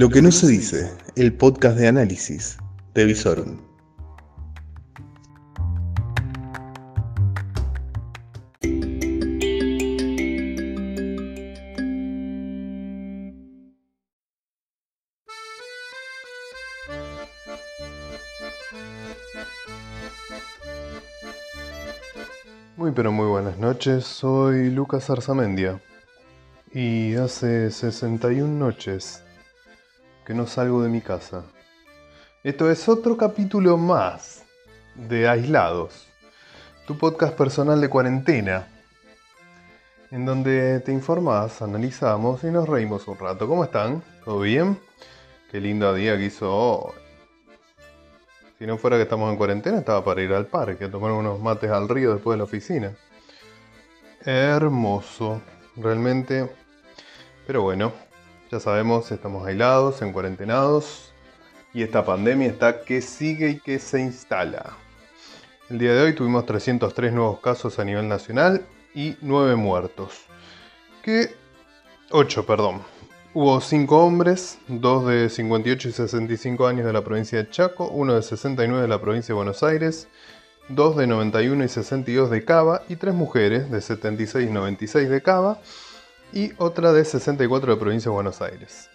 Lo que no se dice, el podcast de análisis de Visorum. Muy pero muy buenas noches, soy Lucas Arzamendia y hace 61 noches que no salgo de mi casa. Esto es otro capítulo más de Aislados, tu podcast personal de cuarentena, en donde te informás, analizamos y nos reímos un rato. ¿Cómo están? ¿Todo bien? Qué lindo día que hizo hoy. Si no fuera que estamos en cuarentena, estaba para ir al parque a tomar unos mates al río después de la oficina. Hermoso, realmente. Pero bueno, ya sabemos, estamos aislados, en cuarentenados y esta pandemia está que sigue y que se instala. El día de hoy tuvimos 303 nuevos casos a nivel nacional y 9 muertos. Que 8, perdón. Hubo 5 hombres, 2 de 58 y 65 años de la provincia de Chaco, 1 de 69 de la provincia de Buenos Aires, 2 de 91 y 62 de Cava y 3 mujeres de 76 y 96 de Cava y otra de 64 de provincia de Buenos Aires.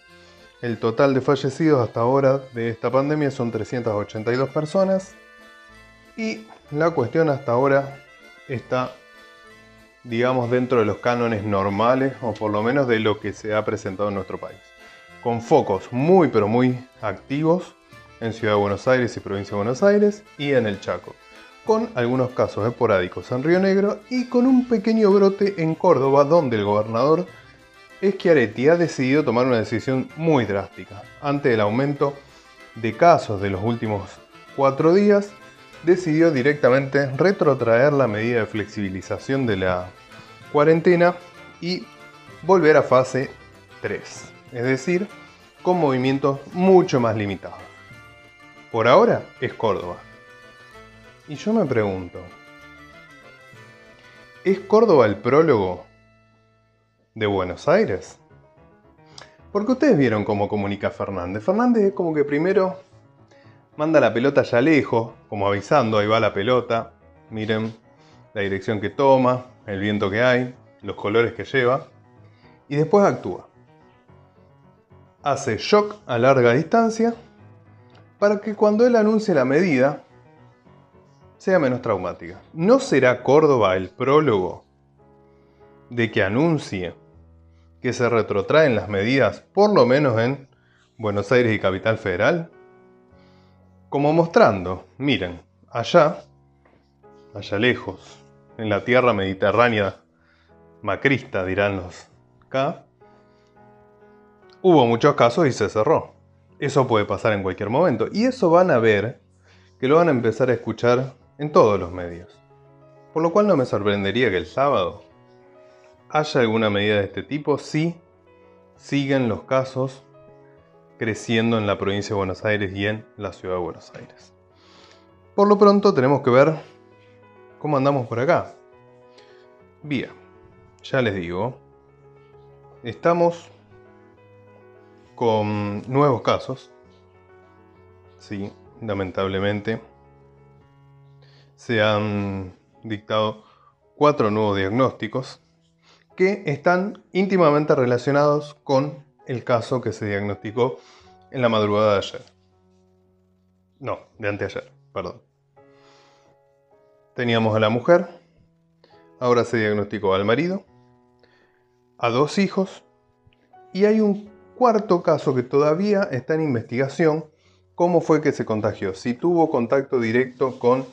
El total de fallecidos hasta ahora de esta pandemia son 382 personas y la cuestión hasta ahora está, digamos, dentro de los cánones normales o por lo menos de lo que se ha presentado en nuestro país. Con focos muy pero muy activos en Ciudad de Buenos Aires y provincia de Buenos Aires y en el Chaco con algunos casos esporádicos en Río Negro y con un pequeño brote en Córdoba donde el gobernador Schiaretti ha decidido tomar una decisión muy drástica. Ante el aumento de casos de los últimos cuatro días, decidió directamente retrotraer la medida de flexibilización de la cuarentena y volver a fase 3, es decir, con movimientos mucho más limitados. Por ahora es Córdoba, y yo me pregunto, ¿es Córdoba el prólogo de Buenos Aires? Porque ustedes vieron cómo comunica Fernández. Fernández es como que primero manda la pelota ya lejos, como avisando, ahí va la pelota, miren la dirección que toma, el viento que hay, los colores que lleva, y después actúa. Hace shock a larga distancia para que cuando él anuncie la medida, sea menos traumática. ¿No será Córdoba el prólogo de que anuncie que se retrotraen las medidas, por lo menos en Buenos Aires y Capital Federal? Como mostrando, miren, allá, allá lejos, en la tierra mediterránea macrista, dirán los acá, hubo muchos casos y se cerró. Eso puede pasar en cualquier momento. Y eso van a ver, que lo van a empezar a escuchar en todos los medios. Por lo cual no me sorprendería que el sábado haya alguna medida de este tipo si siguen los casos creciendo en la provincia de Buenos Aires y en la ciudad de Buenos Aires. Por lo pronto tenemos que ver cómo andamos por acá. Bien, ya les digo, estamos con nuevos casos. Sí, lamentablemente se han dictado cuatro nuevos diagnósticos que están íntimamente relacionados con el caso que se diagnosticó en la madrugada de ayer. No, de anteayer, perdón. Teníamos a la mujer, ahora se diagnosticó al marido, a dos hijos y hay un cuarto caso que todavía está en investigación, cómo fue que se contagió, si tuvo contacto directo con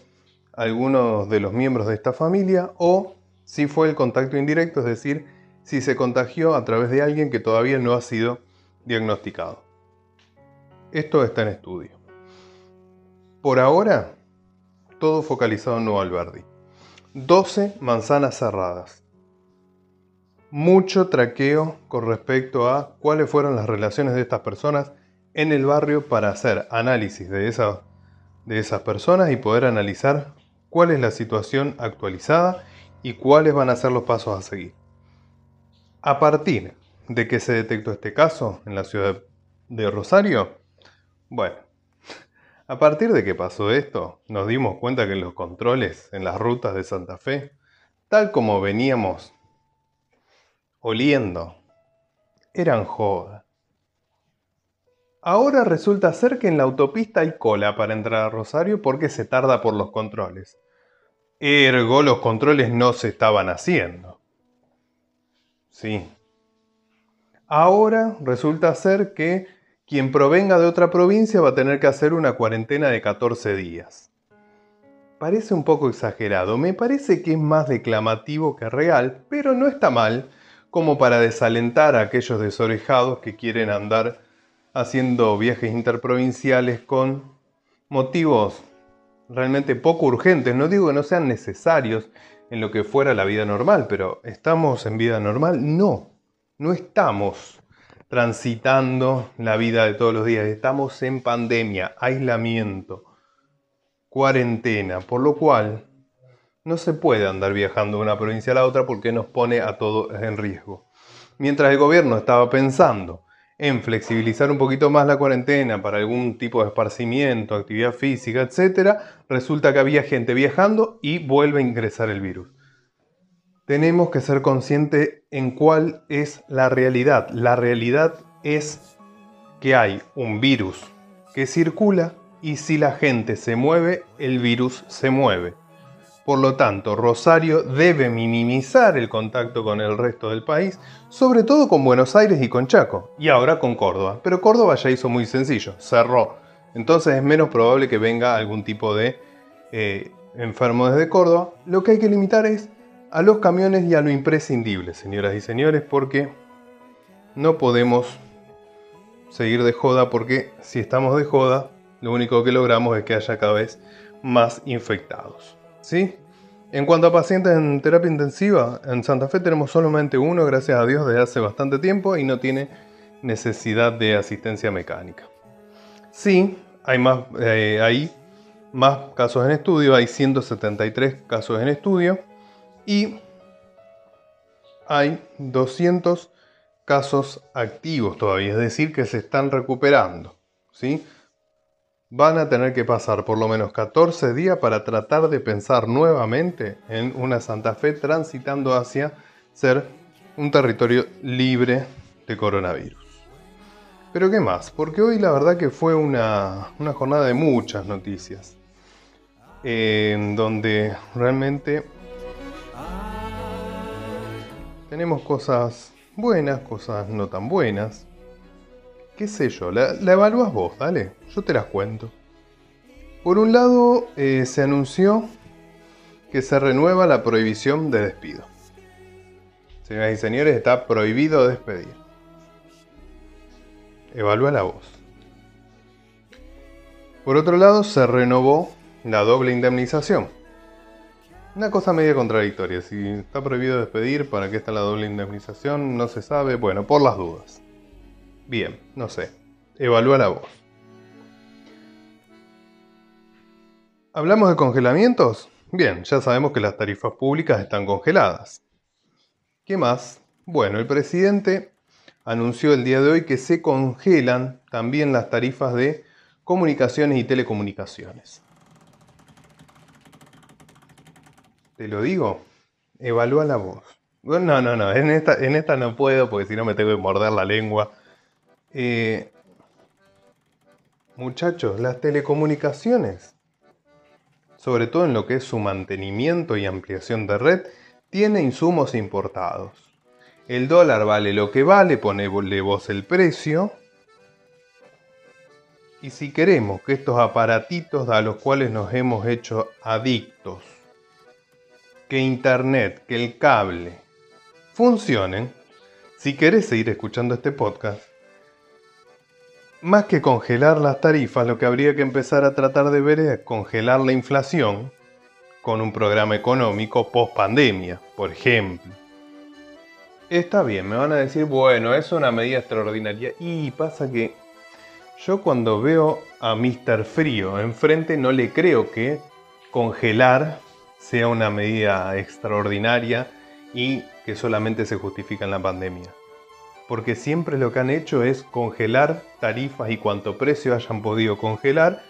algunos de los miembros de esta familia o si fue el contacto indirecto, es decir, si se contagió a través de alguien que todavía no ha sido diagnosticado. Esto está en estudio. Por ahora, todo focalizado en Nuevo Alberdi. 12 manzanas cerradas. Mucho traqueo con respecto a cuáles fueron las relaciones de estas personas en el barrio para hacer análisis de, de esas personas y poder analizar cuál es la situación actualizada y cuáles van a ser los pasos a seguir. A partir de que se detectó este caso en la ciudad de Rosario? Bueno, a partir de que pasó esto, nos dimos cuenta que los controles en las rutas de Santa Fe, tal como veníamos oliendo, eran joda. Ahora resulta ser que en la autopista hay cola para entrar a Rosario porque se tarda por los controles. Ergo, los controles no se estaban haciendo. Sí. Ahora resulta ser que quien provenga de otra provincia va a tener que hacer una cuarentena de 14 días. Parece un poco exagerado, me parece que es más declamativo que real, pero no está mal como para desalentar a aquellos desorejados que quieren andar haciendo viajes interprovinciales con motivos realmente poco urgentes. No digo que no sean necesarios en lo que fuera la vida normal, pero ¿estamos en vida normal? No, no estamos transitando la vida de todos los días. Estamos en pandemia, aislamiento, cuarentena, por lo cual no se puede andar viajando de una provincia a la otra porque nos pone a todos en riesgo. Mientras el gobierno estaba pensando en flexibilizar un poquito más la cuarentena para algún tipo de esparcimiento, actividad física, etc., resulta que había gente viajando y vuelve a ingresar el virus. Tenemos que ser conscientes en cuál es la realidad. La realidad es que hay un virus que circula y si la gente se mueve, el virus se mueve. Por lo tanto, Rosario debe minimizar el contacto con el resto del país, sobre todo con Buenos Aires y con Chaco, y ahora con Córdoba. Pero Córdoba ya hizo muy sencillo, cerró. Entonces es menos probable que venga algún tipo de eh, enfermo desde Córdoba. Lo que hay que limitar es a los camiones y a lo imprescindible, señoras y señores, porque no podemos seguir de joda, porque si estamos de joda, lo único que logramos es que haya cada vez más infectados. ¿Sí? En cuanto a pacientes en terapia intensiva, en Santa Fe tenemos solamente uno, gracias a Dios, desde hace bastante tiempo y no tiene necesidad de asistencia mecánica. Sí, hay más, eh, más casos en estudio, hay 173 casos en estudio y hay 200 casos activos todavía, es decir, que se están recuperando. ¿sí? Van a tener que pasar por lo menos 14 días para tratar de pensar nuevamente en una Santa Fe transitando hacia ser un territorio libre de coronavirus. Pero ¿qué más? Porque hoy la verdad que fue una, jornada de muchas noticias, donde realmente tenemos cosas buenas, cosas no tan buenas, qué sé yo, la, evalúas vos, dale, yo te las cuento. Por un lado, eh, se anunció que se renueva la prohibición de despido. Señoras y señores, está prohibido despedir. Evalúa la voz. Por otro lado, se renovó la doble indemnización. Una cosa media contradictoria. Si está prohibido despedir, ¿para qué está la doble indemnización? No se sabe. Bueno, por las dudas. Bien, no sé. Evalúa la voz. ¿Hablamos de congelamientos? Bien, ya sabemos que las tarifas públicas están congeladas. ¿Qué más? Bueno, el presidente anunció el día de hoy que se congelan también las tarifas de comunicaciones y telecomunicaciones. ¿Te lo digo? Evalúa la voz. No, no, no, en esta, en esta no puedo porque si no me tengo que morder la lengua eh, muchachos, las telecomunicaciones, sobre todo en lo que es su mantenimiento y ampliación de red, tiene insumos importados. El dólar vale lo que vale, ponele vos el precio. Y si queremos que estos aparatitos a los cuales nos hemos hecho adictos, que internet, que el cable, funcionen, si querés seguir escuchando este podcast, más que congelar las tarifas, lo que habría que empezar a tratar de ver es congelar la inflación con un programa económico post pandemia, por ejemplo. Está bien, me van a decir, bueno, es una medida extraordinaria. Y pasa que yo cuando veo a Mr. Frío enfrente no le creo que congelar sea una medida extraordinaria y que solamente se justifica en la pandemia. Porque siempre lo que han hecho es congelar tarifas y cuanto precio hayan podido congelar,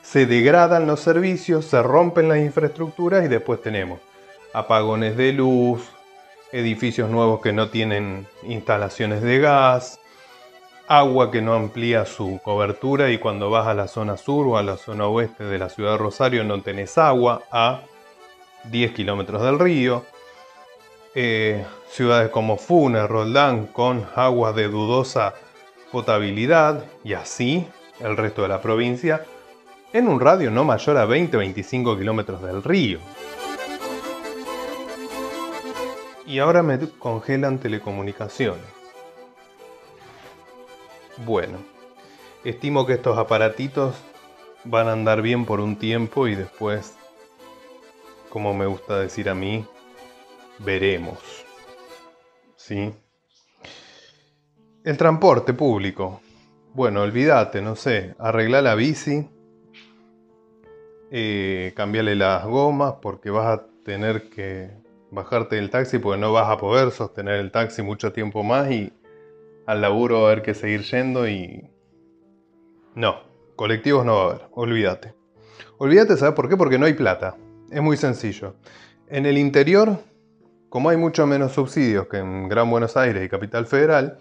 se degradan los servicios, se rompen las infraestructuras y después tenemos apagones de luz, edificios nuevos que no tienen instalaciones de gas, agua que no amplía su cobertura y cuando vas a la zona sur o a la zona oeste de la ciudad de Rosario no tenés agua a 10 kilómetros del río. Eh, ciudades como Funes, Roldán con aguas de dudosa potabilidad y así el resto de la provincia en un radio no mayor a 20-25 kilómetros del río. Y ahora me congelan telecomunicaciones. Bueno, estimo que estos aparatitos van a andar bien por un tiempo y después, como me gusta decir a mí, veremos. ¿Sí? El transporte público. Bueno, olvídate, no sé, arregla la bici, eh, cambiarle las gomas porque vas a tener que bajarte del taxi porque no vas a poder sostener el taxi mucho tiempo más y al laburo va a haber que seguir yendo y... No, colectivos no va a haber, olvídate. Olvídate, ¿sabes por qué? Porque no hay plata. Es muy sencillo. En el interior, como hay mucho menos subsidios que en Gran Buenos Aires y Capital Federal,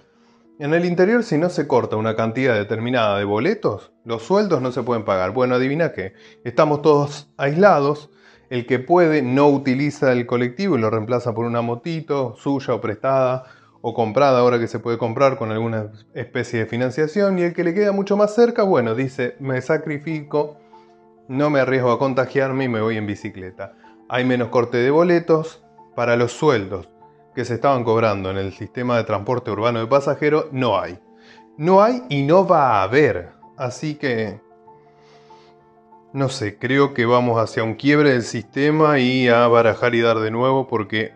en el interior, si no se corta una cantidad determinada de boletos, los sueldos no se pueden pagar. Bueno, adivina qué. Estamos todos aislados. El que puede no utiliza el colectivo y lo reemplaza por una motito suya o prestada o comprada ahora que se puede comprar con alguna especie de financiación. Y el que le queda mucho más cerca, bueno, dice, me sacrifico, no me arriesgo a contagiarme y me voy en bicicleta. Hay menos corte de boletos para los sueldos que se estaban cobrando en el sistema de transporte urbano de pasajeros, no hay. No hay y no va a haber. Así que, no sé, creo que vamos hacia un quiebre del sistema y a barajar y dar de nuevo porque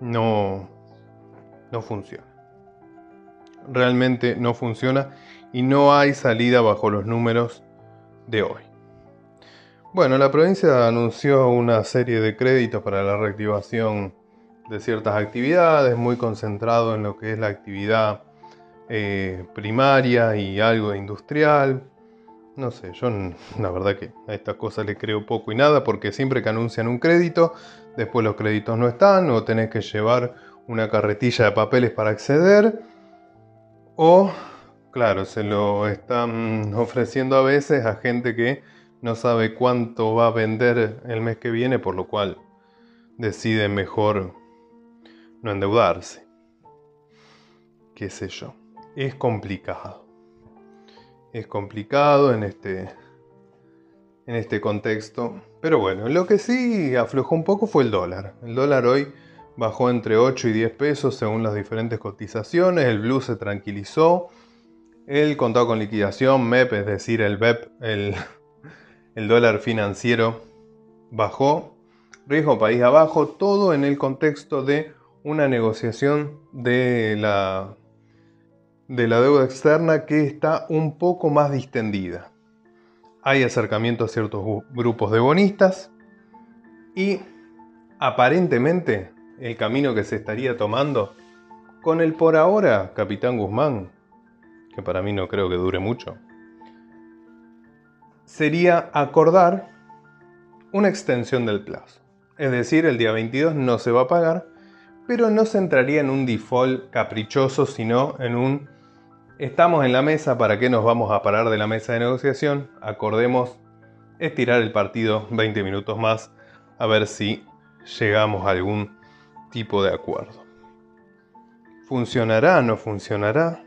no, no funciona. Realmente no funciona y no hay salida bajo los números de hoy. Bueno, la provincia anunció una serie de créditos para la reactivación de ciertas actividades, muy concentrado en lo que es la actividad eh, primaria y algo industrial. No sé, yo la verdad que a estas cosas le creo poco y nada porque siempre que anuncian un crédito, después los créditos no están o tenés que llevar una carretilla de papeles para acceder o, claro, se lo están ofreciendo a veces a gente que no sabe cuánto va a vender el mes que viene, por lo cual decide mejor no endeudarse. Qué sé yo. Es complicado. Es complicado en este, en este contexto. Pero bueno, lo que sí aflojó un poco fue el dólar. El dólar hoy bajó entre 8 y 10 pesos según las diferentes cotizaciones. El blue se tranquilizó. El contado con liquidación, MEP, es decir, el BEP, el, el dólar financiero, bajó. Riesgo país abajo, todo en el contexto de una negociación de la, de la deuda externa que está un poco más distendida. Hay acercamiento a ciertos grupos de bonistas y aparentemente el camino que se estaría tomando con el por ahora capitán Guzmán, que para mí no creo que dure mucho, sería acordar una extensión del plazo. Es decir, el día 22 no se va a pagar, pero no se entraría en un default caprichoso, sino en un estamos en la mesa, ¿para qué nos vamos a parar de la mesa de negociación? Acordemos estirar el partido 20 minutos más a ver si llegamos a algún tipo de acuerdo. ¿Funcionará? ¿No funcionará?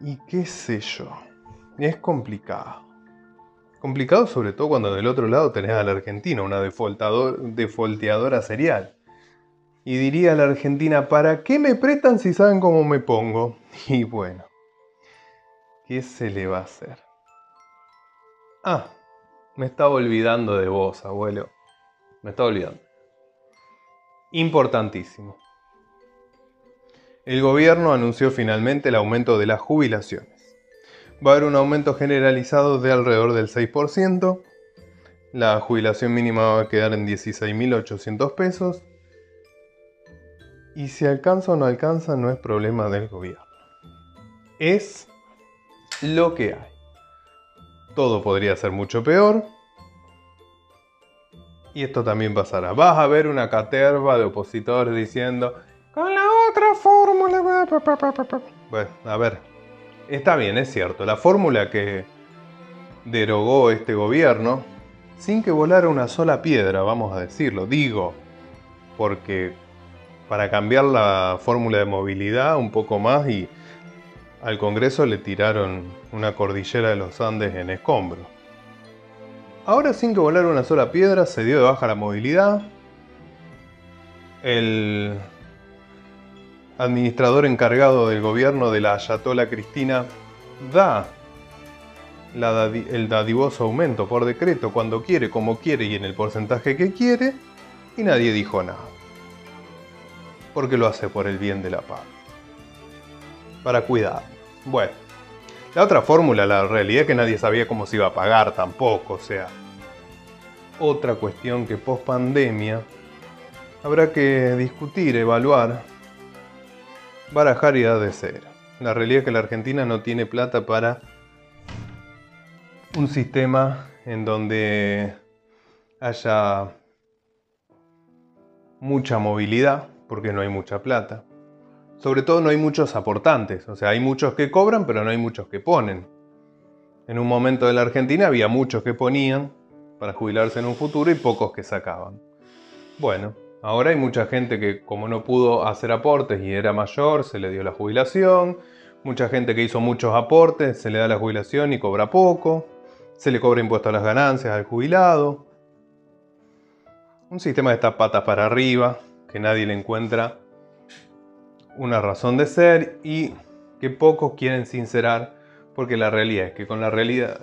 Y qué sé yo. Es complicado. Complicado sobre todo cuando del otro lado tenés a la Argentina, una defolteadora serial. Y diría a la Argentina, ¿para qué me prestan si saben cómo me pongo? Y bueno, ¿qué se le va a hacer? Ah, me estaba olvidando de vos, abuelo. Me estaba olvidando. Importantísimo. El gobierno anunció finalmente el aumento de las jubilaciones. Va a haber un aumento generalizado de alrededor del 6%. La jubilación mínima va a quedar en 16.800 pesos Y si alcanza o no alcanza no es problema del gobierno. Es lo que hay. Todo podría ser mucho peor. Y esto también pasará. Vas a ver una caterva de opositores diciendo, con la otra fórmula... Bueno, a ver. Está bien, es cierto. La fórmula que derogó este gobierno, sin que volara una sola piedra, vamos a decirlo. Digo, porque para cambiar la fórmula de movilidad un poco más y al Congreso le tiraron una cordillera de los Andes en escombros. Ahora sin que volara una sola piedra se dio de baja la movilidad. El administrador encargado del gobierno de la Ayatola Cristina da el dadivoso aumento por decreto cuando quiere, como quiere y en el porcentaje que quiere, y nadie dijo nada. Porque lo hace por el bien de la paz. Para cuidar. Bueno, la otra fórmula, la realidad es que nadie sabía cómo se iba a pagar tampoco, o sea, otra cuestión que post pandemia habrá que discutir, evaluar, barajar y dar de ser. La realidad es que la Argentina no tiene plata para un sistema en donde haya mucha movilidad, porque no hay mucha plata. Sobre todo no hay muchos aportantes, o sea, hay muchos que cobran, pero no hay muchos que ponen. En un momento de la Argentina había muchos que ponían para jubilarse en un futuro y pocos que sacaban. Bueno, ahora hay mucha gente que como no pudo hacer aportes y era mayor, se le dio la jubilación. Mucha gente que hizo muchos aportes, se le da la jubilación y cobra poco se le cobra impuesto a las ganancias al jubilado. Un sistema de estas patas para arriba, que nadie le encuentra una razón de ser y que pocos quieren sincerar porque la realidad es que con la realidad,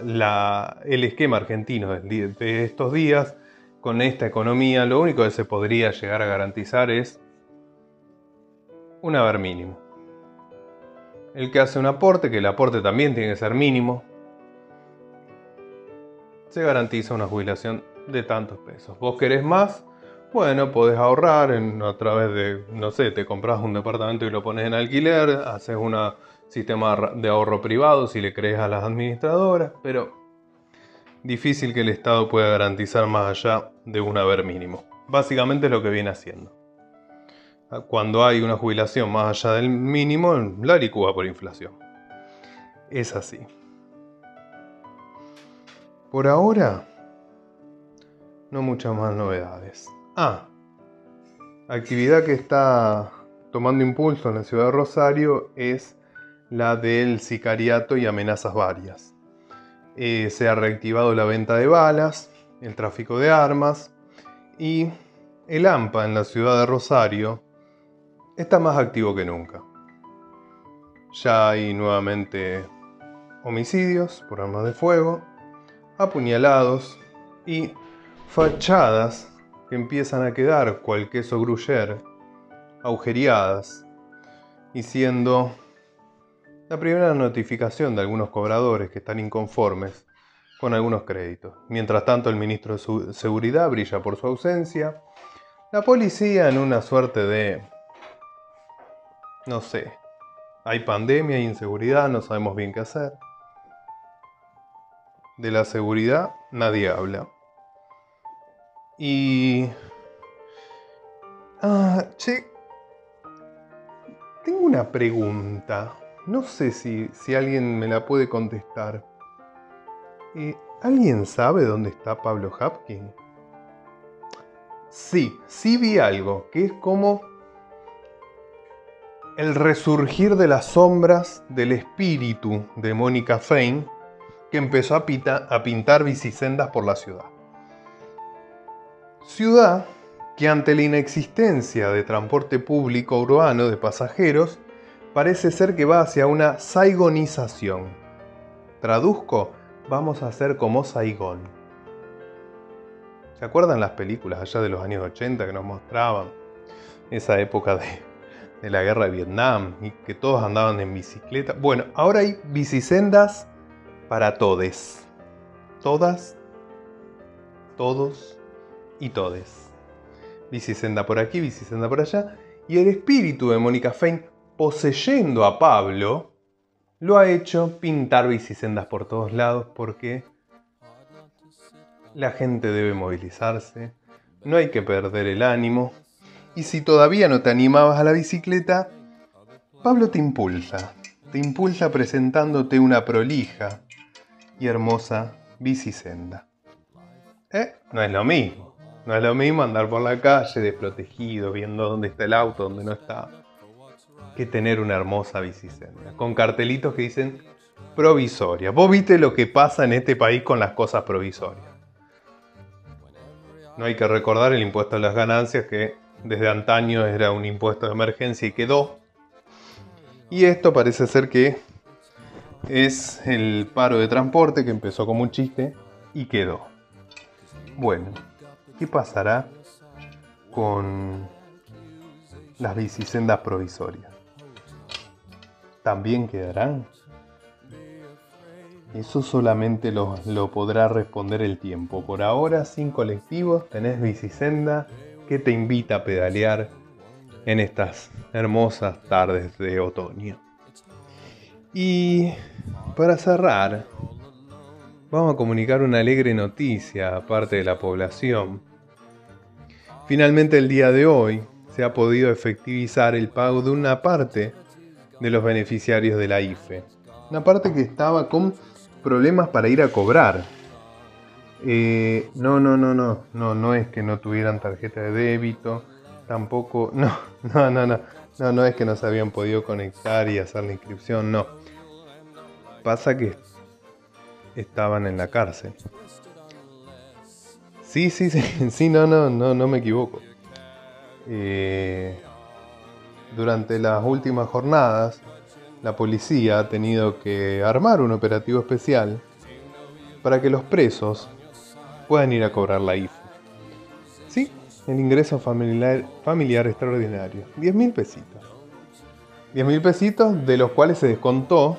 el esquema argentino de estos días, con esta economía, lo único que se podría llegar a garantizar es un haber mínimo. El que hace un aporte, que el aporte también tiene que ser mínimo, se garantiza una jubilación de tantos pesos. ¿Vos querés más? Bueno, podés ahorrar a través de, no sé, te compras un departamento y lo pones en alquiler, haces un sistema de ahorro privado si le crees a las administradoras, pero difícil que el Estado pueda garantizar más allá de un haber mínimo. Básicamente es lo que viene haciendo. Cuando hay una jubilación más allá del mínimo, la licúa por inflación. Es así. Por ahora, no muchas más novedades. Ah, actividad que está tomando impulso en la ciudad de Rosario es la del sicariato y amenazas varias. Eh, se ha reactivado la venta de balas, el tráfico de armas y el AMPA en la ciudad de Rosario está más activo que nunca. Ya hay nuevamente homicidios por armas de fuego, apuñalados y fachadas que empiezan a quedar cual queso gruyer, agujereadas, y siendo la primera notificación de algunos cobradores que están inconformes con algunos créditos. Mientras tanto, el ministro de Seguridad brilla por su ausencia, la policía en una suerte de... no sé, hay pandemia, hay inseguridad, no sabemos bien qué hacer. De la seguridad nadie habla. Y... Ah, che. Tengo una pregunta. No sé si, si alguien me la puede contestar. Eh, ¿Alguien sabe dónde está Pablo Hapkin? Sí, sí vi algo, que es como el resurgir de las sombras del espíritu de Mónica Fein que empezó a, a pintar bicisendas por la ciudad. Ciudad que ante la inexistencia de transporte público urbano de pasajeros, parece ser que va hacia una saigonización. Traduzco, vamos a ser como Saigón. ¿Se acuerdan las películas allá de los años 80 que nos mostraban esa época de, la guerra de Vietnam y que todos andaban en bicicleta? Bueno, ahora hay bicisendas para todes. Todas, todos y todes. Bicisenda por aquí, bicisenda por allá. Y el espíritu de Mónica Fein, poseyendo a Pablo, lo ha hecho pintar bicisendas por todos lados porque la gente debe movilizarse, no hay que perder el ánimo. Y si todavía no te animabas a la bicicleta, Pablo te impulsa, te impulsa presentándote una prolija y hermosa bicisenda. ¿Eh? No es lo mismo. No es lo mismo andar por la calle desprotegido, viendo dónde está el auto, dónde no está, que tener una hermosa bicisenda, con cartelitos que dicen provisoria. Vos viste lo que pasa en este país con las cosas provisorias. No hay que recordar el impuesto a las ganancias que desde antaño era un impuesto de emergencia y quedó. Y esto parece ser que es el paro de transporte que empezó como un chiste y quedó. Bueno, ¿qué pasará con las bicisendas provisorias? ¿También quedarán? Eso solamente lo, lo, podrá responder el tiempo. Por ahora, sin colectivos, tenés bicisenda que te invita a pedalear en estas hermosas tardes de otoño. Y para cerrar, vamos a comunicar una alegre noticia a parte de la población. Finalmente el día de hoy se ha podido efectivizar el pago de una parte de los beneficiarios de la IFE. Una parte que estaba con problemas para ir a cobrar. Eh, no, no, no, no, no, no es que no tuvieran tarjeta de débito, tampoco, no, no, no, no, no, no es que no se habían podido conectar y hacer la inscripción, no. Pasa que estaban en la cárcel. Sí, sí, sí, sí, no, no, no, no me equivoco. Eh, durante las últimas jornadas, la policía ha tenido que armar un operativo especial para que los presos puedan ir a cobrar la IFE. Sí, el ingreso familiar, extraordinario. 10 mil pesitos. 10 mil pesitos de los cuales se descontó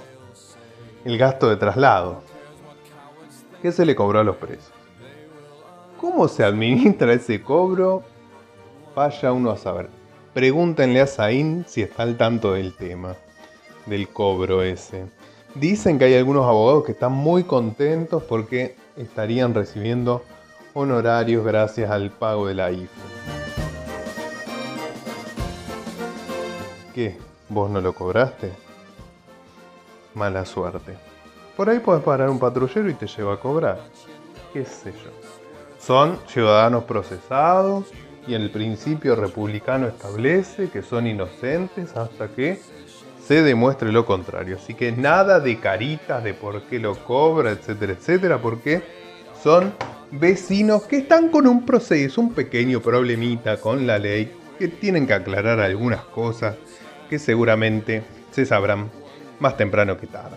el gasto de traslado. ¿Qué se le cobró a los presos? ¿Cómo se administra ese cobro? Vaya uno a saber. Pregúntenle a Zain si está al tanto del tema, del cobro ese. Dicen que hay algunos abogados que están muy contentos porque estarían recibiendo honorarios gracias al pago de la IFE. ¿Qué? ¿Vos no lo cobraste? Mala suerte. Por ahí podés parar un patrullero y te lleva a cobrar. ¿Qué sé yo? Son ciudadanos procesados y el principio republicano establece que son inocentes hasta que se demuestre lo contrario. Así que nada de caritas de por qué lo cobra, etcétera, etcétera, porque son vecinos que están con un proceso, un pequeño problemita con la ley, que tienen que aclarar algunas cosas que seguramente se sabrán más temprano que tarde.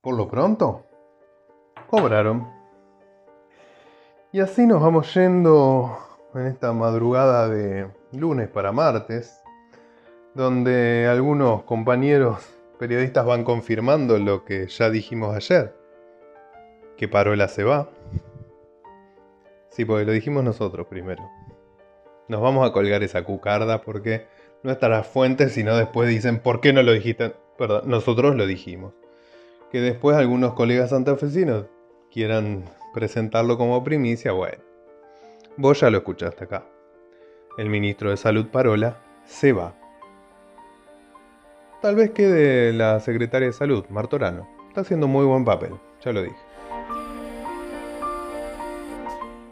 Por lo pronto, cobraron. Y así nos vamos yendo en esta madrugada de lunes para martes, donde algunos compañeros periodistas van confirmando lo que ya dijimos ayer, que Parola se va. Sí, porque lo dijimos nosotros primero. Nos vamos a colgar esa cucarda porque nuestras fuentes, sino después dicen, ¿por qué no lo dijiste? Perdón, nosotros lo dijimos. Que después algunos colegas santafesinos quieran presentarlo como primicia, bueno. Vos ya lo escuchaste acá. El ministro de Salud Parola se va. Tal vez quede la secretaria de Salud, Martorano. Está haciendo muy buen papel, ya lo dije.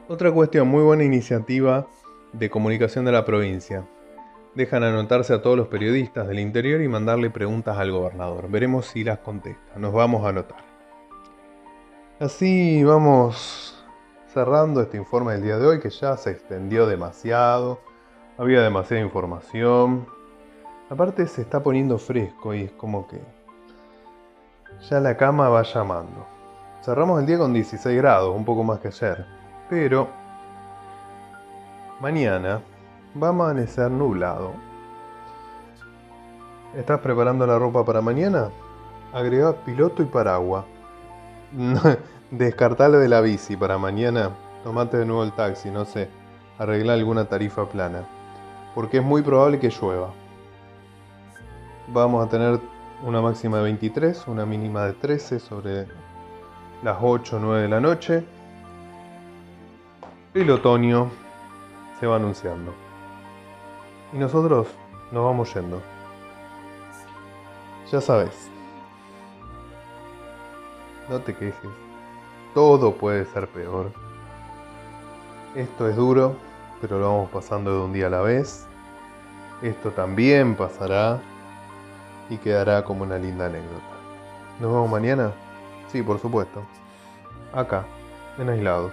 Otra cuestión, muy buena iniciativa de comunicación de la provincia dejan anotarse a todos los periodistas del interior y mandarle preguntas al gobernador. Veremos si las contesta. Nos vamos a anotar. Así vamos cerrando este informe del día de hoy que ya se extendió demasiado. Había demasiada información. Aparte se está poniendo fresco y es como que ya la cama va llamando. Cerramos el día con 16 grados, un poco más que ayer. Pero mañana va a amanecer nublado. ¿Estás preparando la ropa para mañana? Agrega piloto y paraguas. Descartale de la bici para mañana. Tomate de nuevo el taxi, no sé. arreglar alguna tarifa plana, porque es muy probable que llueva. Vamos a tener una máxima de 23, una mínima de 13 sobre las 8 o 9 de la noche. El otoño se va anunciando. Y nosotros nos vamos yendo. Ya sabes. No te quejes. Todo puede ser peor. Esto es duro, pero lo vamos pasando de un día a la vez. Esto también pasará y quedará como una linda anécdota. ¿Nos vemos mañana? Sí, por supuesto. Acá, en aislados.